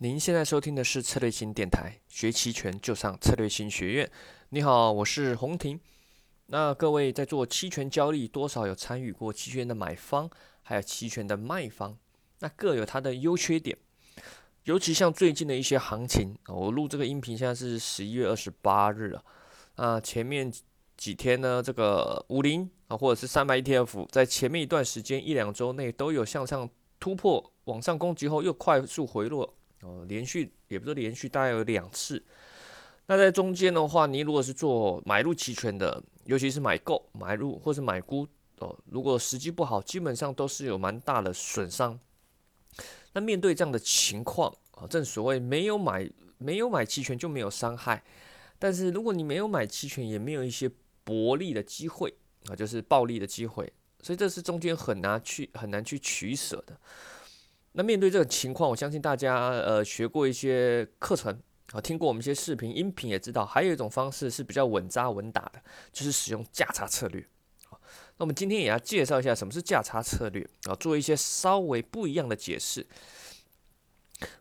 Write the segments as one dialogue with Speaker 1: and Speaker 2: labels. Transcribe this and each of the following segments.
Speaker 1: 您现在收听的是策略型电台，学期权就上策略型学院。你好，我是洪婷。那各位在做期权交易，多少有参与过期权的买方，还有期权的卖方，那各有它的优缺点。尤其像最近的一些行情，我录这个音频现在是十一月二十八日了。啊，前面几天呢，这个五零啊，或者是三百 ETF，在前面一段时间一两周内都有向上突破、往上攻击后，又快速回落。哦，连续也不是连续，大概有两次。那在中间的话，你如果是做买入期权的，尤其是买购、买入或是买沽哦，如果时机不好，基本上都是有蛮大的损伤。那面对这样的情况啊，正所谓没有买没有买期权就没有伤害，但是如果你没有买期权，也没有一些薄利的机会啊，就是暴利的机会，所以这是中间很难去很难去取舍的。那面对这个情况，我相信大家呃学过一些课程啊，听过我们一些视频、音频，也知道还有一种方式是比较稳扎稳打的，就是使用价差策略。那我们今天也要介绍一下什么是价差策略啊，做一些稍微不一样的解释。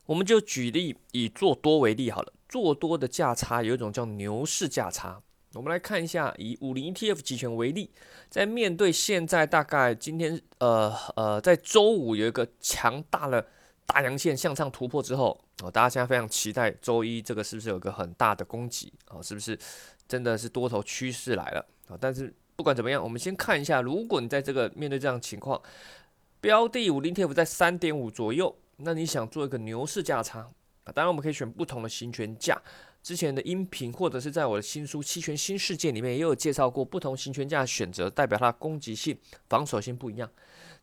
Speaker 1: 我们就举例以做多为例好了，做多的价差有一种叫牛市价差。我们来看一下，以五零 ETF 期权为例，在面对现在大概今天呃呃，在周五有一个强大的大阳线向上突破之后，哦，大家现在非常期待周一这个是不是有个很大的攻击啊？是不是真的是多头趋势来了啊？但是不管怎么样，我们先看一下，如果你在这个面对这样情况，标的五零 ETF 在三点五左右，那你想做一个牛市价差啊？当然我们可以选不同的行权价。之前的音频或者是在我的新书《期权新世界》里面也有介绍过，不同行权价选择代表它攻击性、防守性不一样。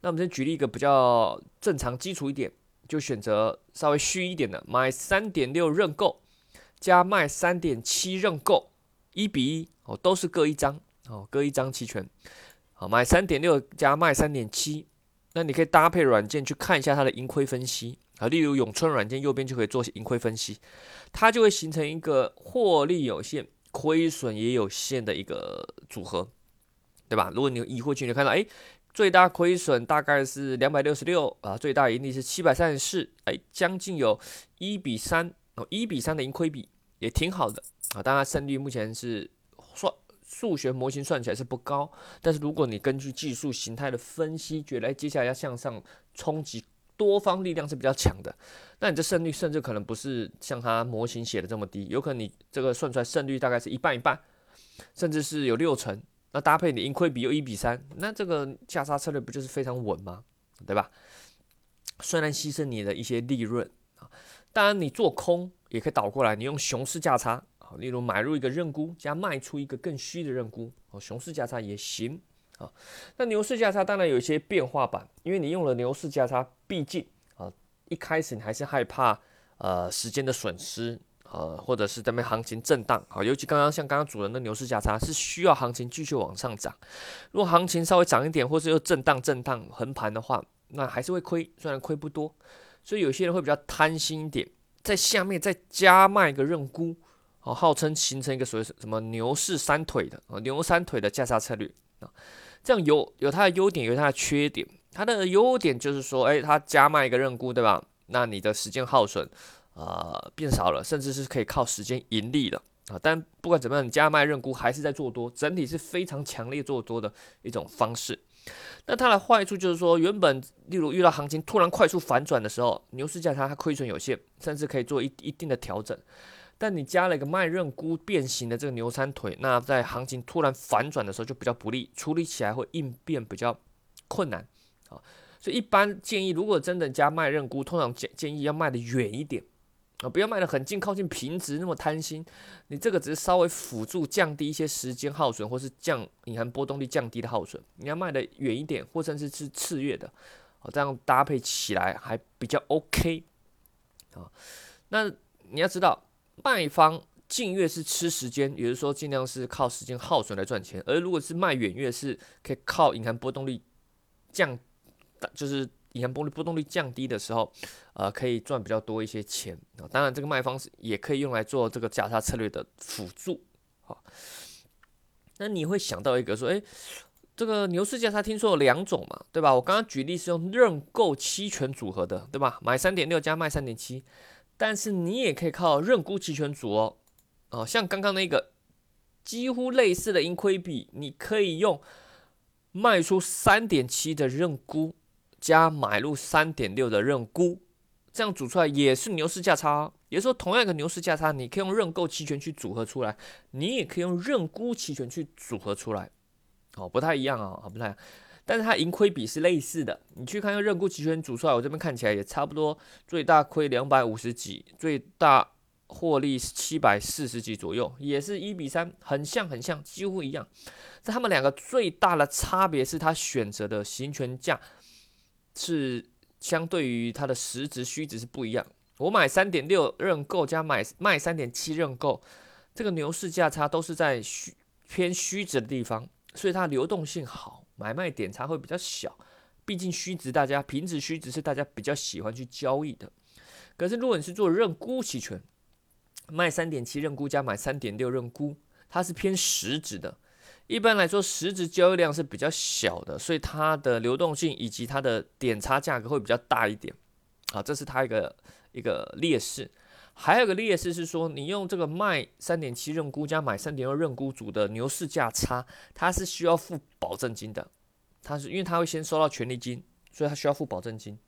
Speaker 1: 那我们先举例一个比较正常、基础一点，就选择稍微虚一点的，买三点六认购加卖三点七认购，一比一哦，都是各一张哦，各一张期权。好，买三点六加卖三点七，那你可以搭配软件去看一下它的盈亏分析。啊，例如永春软件右边就可以做盈亏分析，它就会形成一个获利有限、亏损也有限的一个组合，对吧？如果你有疑惑去，你看到，哎，最大亏损大概是两百六十六啊，最大盈利是七百三十四，哎，将近有一比三哦，一比三的盈亏比也挺好的啊。当然胜率目前是算数学模型算起来是不高，但是如果你根据技术形态的分析，觉得接下来要向上冲击。多方力量是比较强的，那你这胜率甚至可能不是像它模型写的这么低，有可能你这个算出来胜率大概是一半一半，甚至是有六成。那搭配你盈亏比又一比三，那这个价差策略不就是非常稳吗？对吧？虽然牺牲你的一些利润啊，当然你做空也可以倒过来，你用熊市价差啊，例如买入一个认沽加卖出一个更虚的认沽，哦，熊市价差也行。啊，那牛市价差当然有一些变化版，因为你用了牛市价差，毕竟啊，一开始你还是害怕呃时间的损失，呃，或者是这边行情震荡啊，尤其刚刚像刚刚主人的牛市价差是需要行情继续往上涨，如果行情稍微涨一点，或是又震荡震荡横盘的话，那还是会亏，虽然亏不多，所以有些人会比较贪心一点，在下面再加卖一个认沽，啊，号称形成一个所谓什么牛市三腿的啊，牛三腿的价差策略。啊。这样有有它的优点，有它的缺点。它的优点就是说，哎，它加卖一个认沽，对吧？那你的时间耗损，呃，变少了，甚至是可以靠时间盈利的啊。但不管怎么样，你加卖认沽还是在做多，整体是非常强烈做多的一种方式。那它的坏处就是说，原本例如遇到行情突然快速反转的时候，牛市价差它亏损有限，甚至可以做一一定的调整。但你加了一个卖认沽变形的这个牛三腿，那在行情突然反转的时候就比较不利，处理起来会应变比较困难啊。所以一般建议，如果真的加卖认沽，通常建建议要卖的远一点啊，不要卖的很近，靠近平值那么贪心。你这个只是稍微辅助降低一些时间耗损，或是降隐含波动率降低的耗损。你要卖的远一点，或甚至是次月的，哦，这样搭配起来还比较 OK 啊。那你要知道。卖方近月是吃时间，也就是说尽量是靠时间耗损来赚钱；而如果是卖远月，是可以靠隐含波动率降，就是隐含波动波动率降低的时候，呃，可以赚比较多一些钱啊。当然，这个卖方是也可以用来做这个价差策略的辅助。好，那你会想到一个说，诶，这个牛市价差听说有两种嘛，对吧？我刚刚举例是用认购期权组合的，对吧？买三点六加卖三点七。但是你也可以靠认沽期权组哦，哦，像刚刚那个几乎类似的盈亏比，你可以用卖出三点七的认沽加买入三点六的认沽，这样组出来也是牛市价差。也就是说，同样一个牛市价差，你可以用认购期权去组合出来，你也可以用认沽期权去组合出来，哦，不太一样啊，不太。但是它盈亏比是类似的，你去看看认沽期权组出来，我这边看起来也差不多，最大亏两百五十几，最大获利七百四十几左右，也是一比三，很像很像，几乎一样。在他们两个最大的差别是，它选择的行权价是相对于它的实值虚值是不一样。我买三点六认购加买卖三点七认购，这个牛市价差都是在虚偏虚值的地方，所以它流动性好。买卖点差会比较小，毕竟虚值大家平值虚值是大家比较喜欢去交易的。可是如果你是做认沽期权，卖三点七认沽加买三点六认沽，它是偏实值的。一般来说，实值交易量是比较小的，所以它的流动性以及它的点差价格会比较大一点。啊，这是它一个一个劣势。还有个劣势是说，你用这个卖三点七认沽加买三点二认沽组的牛市价差，它是需要付保证金的。它是因为它会先收到权利金，所以它需要付保证金。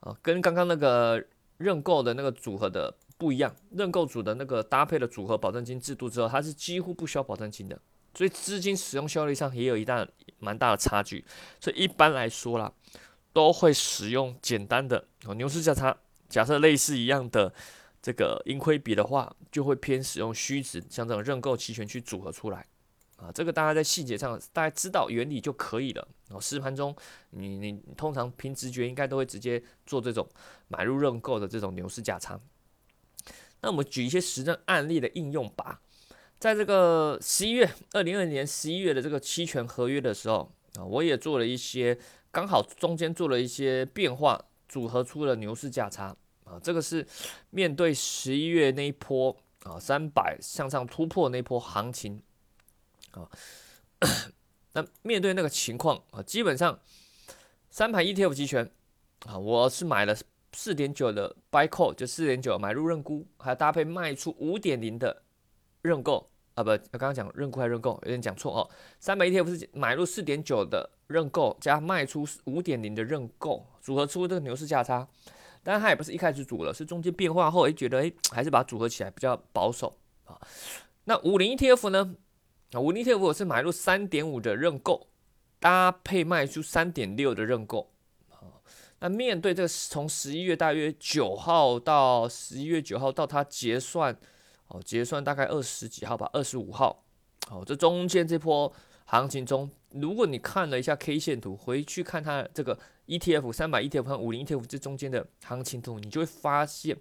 Speaker 1: 啊，跟刚刚那个认购的那个组合的不一样，认购组的那个搭配的组合保证金制度之后，它是几乎不需要保证金的。所以资金使用效率上也有一大蛮大的差距。所以一般来说啦，都会使用简单的牛市价差，假设类似一样的。这个盈亏比的话，就会偏使用虚值，像这种认购期权去组合出来啊。这个大家在细节上大家知道原理就可以了。哦，实盘中你你通常凭直觉应该都会直接做这种买入认购的这种牛市价差。那我们举一些实战案例的应用吧。在这个十一月二零二零年十一月的这个期权合约的时候啊，我也做了一些，刚好中间做了一些变化，组合出了牛市价差。啊，这个是面对十一月那一波啊，三百向上突破那波行情啊，那面对那个情况啊，基本上三盘 ETF 期权啊，我是买了四点九的 buy call，就四点九买入认沽，还搭配卖出五点零的认购啊，不，刚刚讲认沽还认购，有点讲错哦。三百 ETF 是买入四点九的认购加卖出五点零的认购，组合出这个牛市价差。但是它也不是一开始组了，是中间变化后，诶，觉得诶，还是把它组合起来比较保守啊。那五零 ETF 呢？啊，五零 ETF 我是买入三点五的认购，搭配卖出三点六的认购啊。那面对这个从十一月大约九号到十一月九号到它结算，哦，结算大概二十几号吧，二十五号。好，这中间这波行情中，如果你看了一下 K 线图，回去看它这个。ETF 三百 ETF 和五零 ETF 这中间的行情图，你就会发现，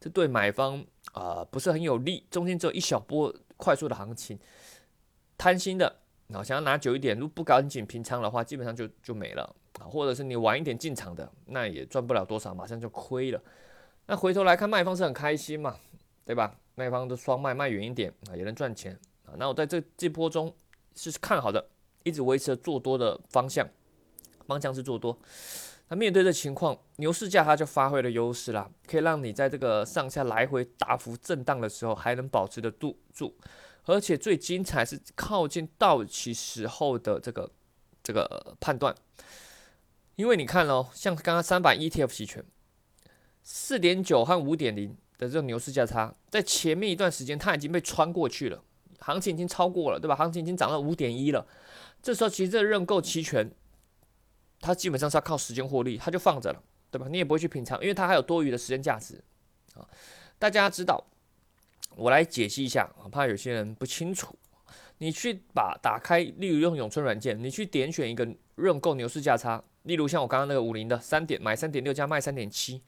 Speaker 1: 这对买方啊不是很有利。中间只有一小波快速的行情，贪心的啊想要拿久一点，如果不赶紧平仓的话，基本上就就没了啊。或者是你晚一点进场的，那也赚不了多少，马上就亏了。那回头来看，卖方是很开心嘛，对吧？卖方的双卖卖远一点啊，也能赚钱啊。那我在这这波中是看好的，一直维持着做多的方向。帮僵尸做多，那面对这情况，牛市价它就发挥了优势啦，可以让你在这个上下来回大幅震荡的时候，还能保持得住住，而且最精彩是靠近到期时候的这个这个判断，因为你看哦，像刚刚三百 ETF 期权，四点九和五点零的这种牛市价差，在前面一段时间它已经被穿过去了，行情已经超过了，对吧？行情已经涨到五点一了，这时候其实这认购期权。它基本上是要靠时间获利，它就放着了，对吧？你也不会去品尝，因为它还有多余的时间价值啊。大家知道，我来解析一下，怕有些人不清楚。你去把打开，例如用永春软件，你去点选一个认购牛市价差，例如像我刚刚那个五零的三点买三点六加卖三点七，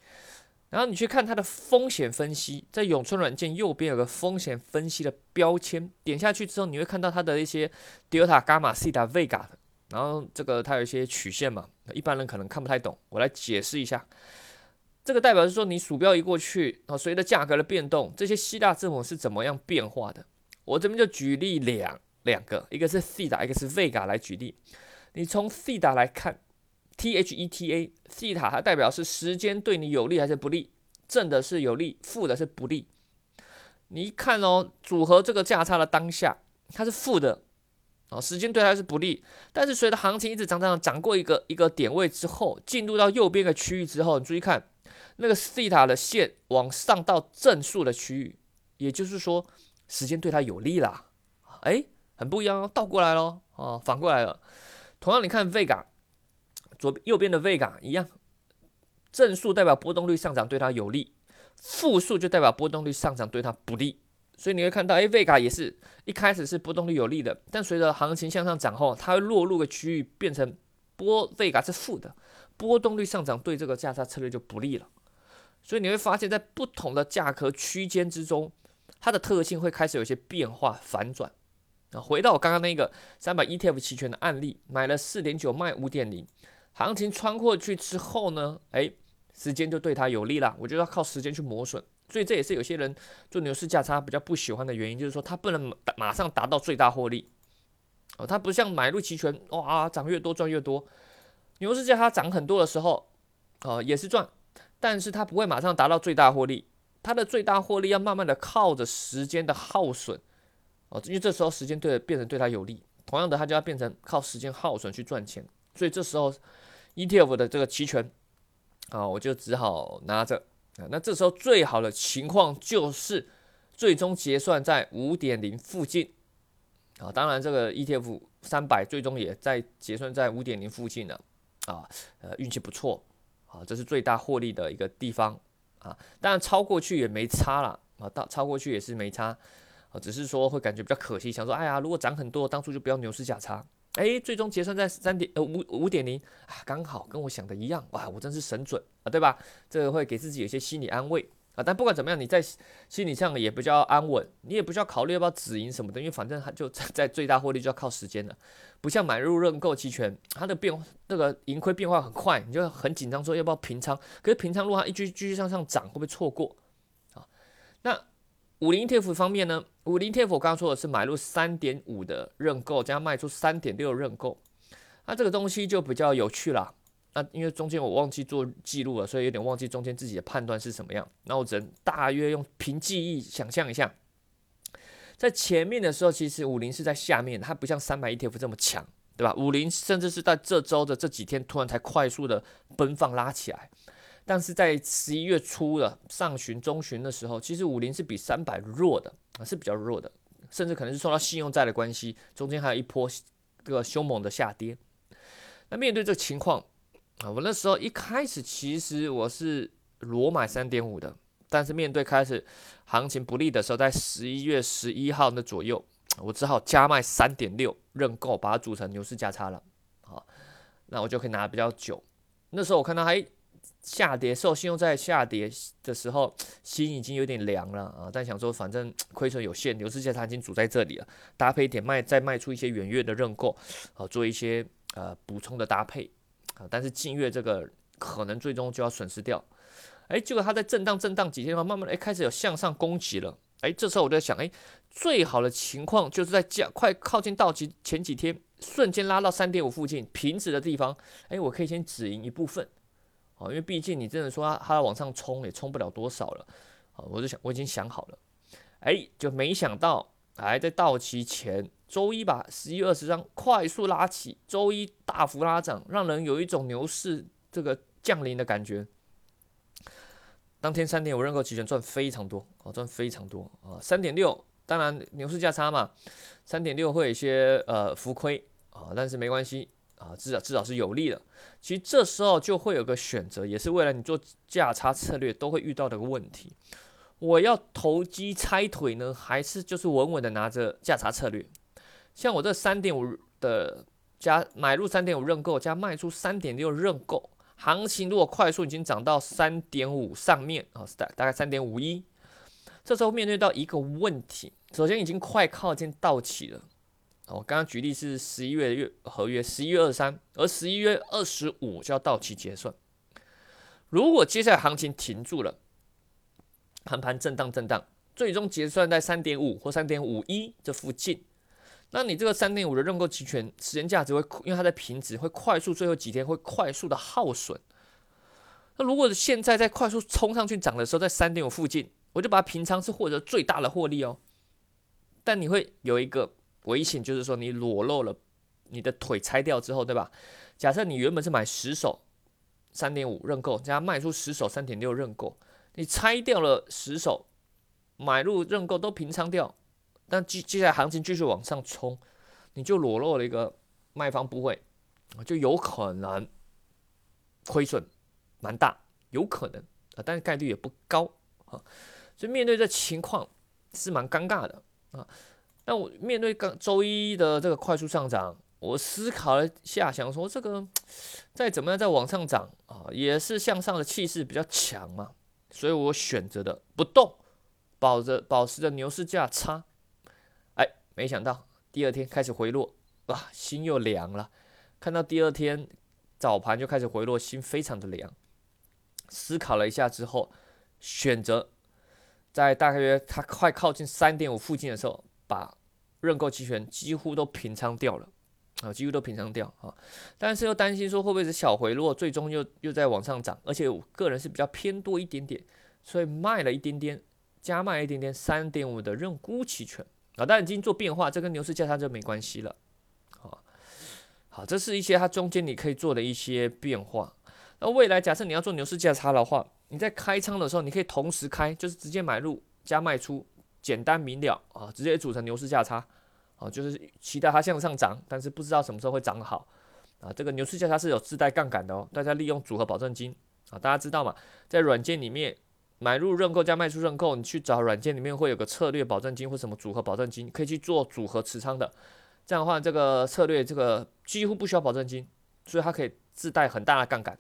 Speaker 1: 然后你去看它的风险分析，在永春软件右边有个风险分析的标签，点下去之后，你会看到它的一些 delta、伽马、西塔、vega 然后这个它有一些曲线嘛，一般人可能看不太懂，我来解释一下。这个代表是说，你鼠标一过去，啊，随着价格的变动，这些希腊字母是怎么样变化的？我这边就举例两两个，一个是 theta，一个是 vega 来举例。你从西塔来看，T H E T A，theta 它代表是时间对你有利还是不利正的是有利，负的是不利。你一看哦，组合这个价差的当下，它是负的，哦，时间对它是不利。但是随着行情一直涨涨涨过一个一个点位之后，进入到右边的区域之后，你注意看那个西塔的线往上到正数的区域，也就是说时间对它有利啦。哎，很不一样哦，倒过来喽，哦，反过来了。同样，你看 Vega 左右边的 Vega 一样，正数代表波动率上涨对它有利。负数就代表波动率上涨对它不利，所以你会看到，哎，Vega 也是一开始是波动率有利的，但随着行情向上涨后，它会落入个区域变成波 Vega 是负的，波动率上涨对这个价差策略就不利了。所以你会发现在不同的价格区间之中，它的特性会开始有些变化反转。啊，回到我刚刚那个三百 ETF 期权的案例，买了四点九卖五点零，行情穿过去之后呢，哎。时间就对它有利了，我就要靠时间去磨损，所以这也是有些人做牛市价差比较不喜欢的原因，就是说他不能马上达到最大获利。哦，它不像买入期权，哇，涨越多赚越多，牛市价差涨很多的时候，哦也是赚，但是它不会马上达到最大获利，它的最大获利要慢慢的靠着时间的耗损。哦，因为这时候时间对变成对他有利，同样的它就要变成靠时间耗损去赚钱，所以这时候 ETF 的这个期权。啊，我就只好拿着啊。那这时候最好的情况就是最终结算在五点零附近啊。当然，这个 ETF 三百最终也在结算在五点零附近了啊。呃，运气不错啊，这是最大获利的一个地方啊。当然，超过去也没差了啊，到超过去也是没差，只是说会感觉比较可惜，想说，哎呀，如果涨很多，当初就不要牛市价差。哎，最终结算在三点呃五五点零啊，刚好跟我想的一样哇，我真是神准啊，对吧？这个会给自己有些心理安慰啊。但不管怎么样，你在心理上也比较安稳，你也不需要考虑要不要止盈什么的，因为反正它就 在最大获利就要靠时间了，不像买入认购期权，它的变那个盈亏变化很快，你就很紧张说要不要平仓。可是平仓如果它一继继续向上涨，会不会错过啊？那。五零 TF 方面呢，五零 TF 我刚刚说的是买入三点五的认购，加卖出三点六认购，那这个东西就比较有趣了。那因为中间我忘记做记录了，所以有点忘记中间自己的判断是什么样。那我只能大约用凭记忆想象一下，在前面的时候，其实五零是在下面，它不像三百 ETF 这么强，对吧？五零甚至是在这周的这几天突然才快速的奔放拉起来。但是在十一月初的上旬、中旬的时候，其实五零是比三百弱的啊，是比较弱的，甚至可能是受到信用债的关系，中间还有一波个凶猛的下跌。那面对这个情况啊，我那时候一开始其实我是裸买三点五的，但是面对开始行情不利的时候，在十一月十一号那左右，我只好加卖三点六认购，把它组成牛市价差了。好，那我就可以拿的比较久。那时候我看到还。下跌，受信用在下跌的时候，心已经有点凉了啊！但想说，反正 亏损有限，牛市价它已经组在这里了，搭配一点卖，再卖出一些远月的认购，啊，做一些呃补充的搭配啊。但是近月这个可能最终就要损失掉。哎，结果它在震荡震荡几天后，慢慢的哎开始有向上攻击了。哎，这时候我就在想，哎，最好的情况就是在价快靠近到期前几天，瞬间拉到三点五附近平值的地方，哎，我可以先止盈一部分。哦，因为毕竟你真的说它它往上冲也冲不了多少了，啊，我就想我已经想好了，哎，就没想到还在到期前周一把十一月二十张快速拉起，周一大幅拉涨，让人有一种牛市这个降临的感觉。当天三点我认购期权赚非常多，哦，赚非常多啊，三点六，当然牛市价差嘛，三点六会有一些呃浮亏啊，但是没关系。啊，至少至少是有利的。其实这时候就会有个选择，也是为了你做价差策略都会遇到的个问题。我要投机拆腿呢，还是就是稳稳的拿着价差策略？像我这三点五的加买入三点五认购加卖出三点六认购，行情如果快速已经涨到三点五上面啊，大大概三点五一，这时候面对到一个问题，首先已经快靠近到期了。我刚刚举例是十一月月合约，十一月二三，而十一月二十五就要到期结算。如果接下来行情停住了，盘盘震荡震荡，最终结算在三点五或三点五一这附近，那你这个三点五的认购期权时间价值会，因为它在平值，会快速最后几天会快速的耗损。那如果现在在快速冲上去涨的时候，在三点五附近，我就把平仓是获得最大的获利哦。但你会有一个危险，就是说你裸露了你的腿拆掉之后，对吧？假设你原本是买十手三点五认购，加卖出十手三点六认购，你拆掉了十手买入认购都平仓掉，但接接下来行情继续往上冲，你就裸露了一个卖方部位，就有可能亏损。蛮大，有可能啊，但是概率也不高啊，所以面对这情况是蛮尴尬的啊。那我面对刚周一的这个快速上涨，我思考了下，想说这个再怎么样再往上涨啊，也是向上的气势比较强嘛，所以我选择的不动，保着保持着牛市价差。哎，没想到第二天开始回落，哇，心又凉了。看到第二天早盘就开始回落，心非常的凉。思考了一下之后，选择在大约它快靠近三点五附近的时候，把认购期权几乎都平仓掉了啊，几乎都平仓掉啊。但是又担心说会不会是小回落，最终又又在往上涨，而且我个人是比较偏多一点点，所以卖了一点点，加卖一点点三点五的认沽期权啊。但已经做变化，这跟牛市价差就没关系了。好，好，这是一些它中间你可以做的一些变化。那未来假设你要做牛市价差的话，你在开仓的时候，你可以同时开，就是直接买入加卖出，简单明了啊，直接组成牛市价差啊，就是期待它向上涨，但是不知道什么时候会涨好啊。这个牛市价差是有自带杠杆的哦，大家利用组合保证金啊，大家知道嘛，在软件里面买入认购加卖出认购，你去找软件里面会有个策略保证金或什么组合保证金，可以去做组合持仓的，这样的话这个策略这个几乎不需要保证金，所以它可以自带很大的杠杆。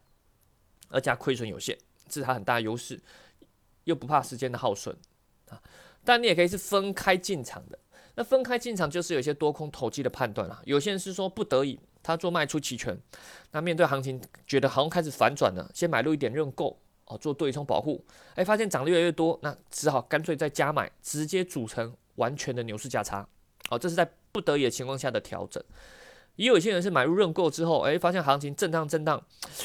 Speaker 1: 而且亏损有限，这是它很大的优势，又不怕时间的耗损啊。但你也可以是分开进场的，那分开进场就是有些多空投机的判断了。有些人是说不得已，他做卖出期权，那面对行情觉得好像开始反转了，先买入一点认购哦，做对冲保护，哎，发现涨得越来越多，那只好干脆再加买，直接组成完全的牛市价差。哦，这是在不得已的情况下的调整。也有些人是买入认购之后，哎，发现行情震荡震荡，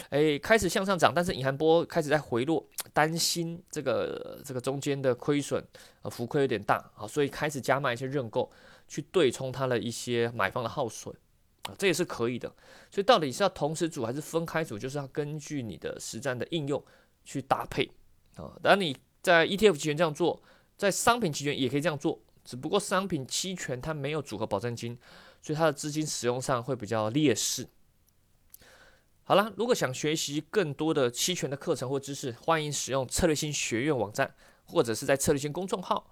Speaker 1: 哎，开始向上涨，但是隐含波开始在回落，担心这个这个中间的亏损啊浮亏有点大啊，所以开始加卖一些认购，去对冲它的一些买方的耗损啊，这也是可以的。所以到底是要同时组还是分开组，就是要根据你的实战的应用去搭配啊。当你在 ETF 期权这样做，在商品期权也可以这样做，只不过商品期权它没有组合保证金。所以它的资金使用上会比较劣势。好了，如果想学习更多的期权的课程或知识，欢迎使用策略性学院网站，或者是在策略性公众号，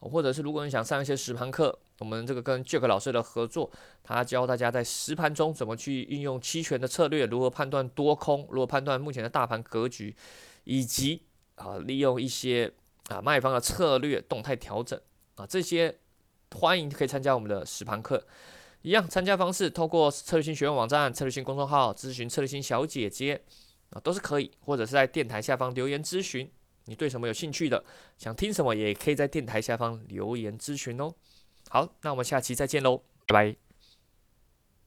Speaker 1: 或者是如果你想上一些实盘课，我们这个跟 Jack 老师的合作，他教大家在实盘中怎么去运用期权的策略，如何判断多空，如何判断目前的大盘格局，以及啊利用一些啊卖方的策略动态调整啊这些，欢迎可以参加我们的实盘课。一样参加方式，透过策略性学院网站、策略性公众号咨询策略性小姐姐啊，都是可以，或者是在电台下方留言咨询。你对什么有兴趣的，想听什么，也可以在电台下方留言咨询哦。好，那我们下期再见喽，拜拜。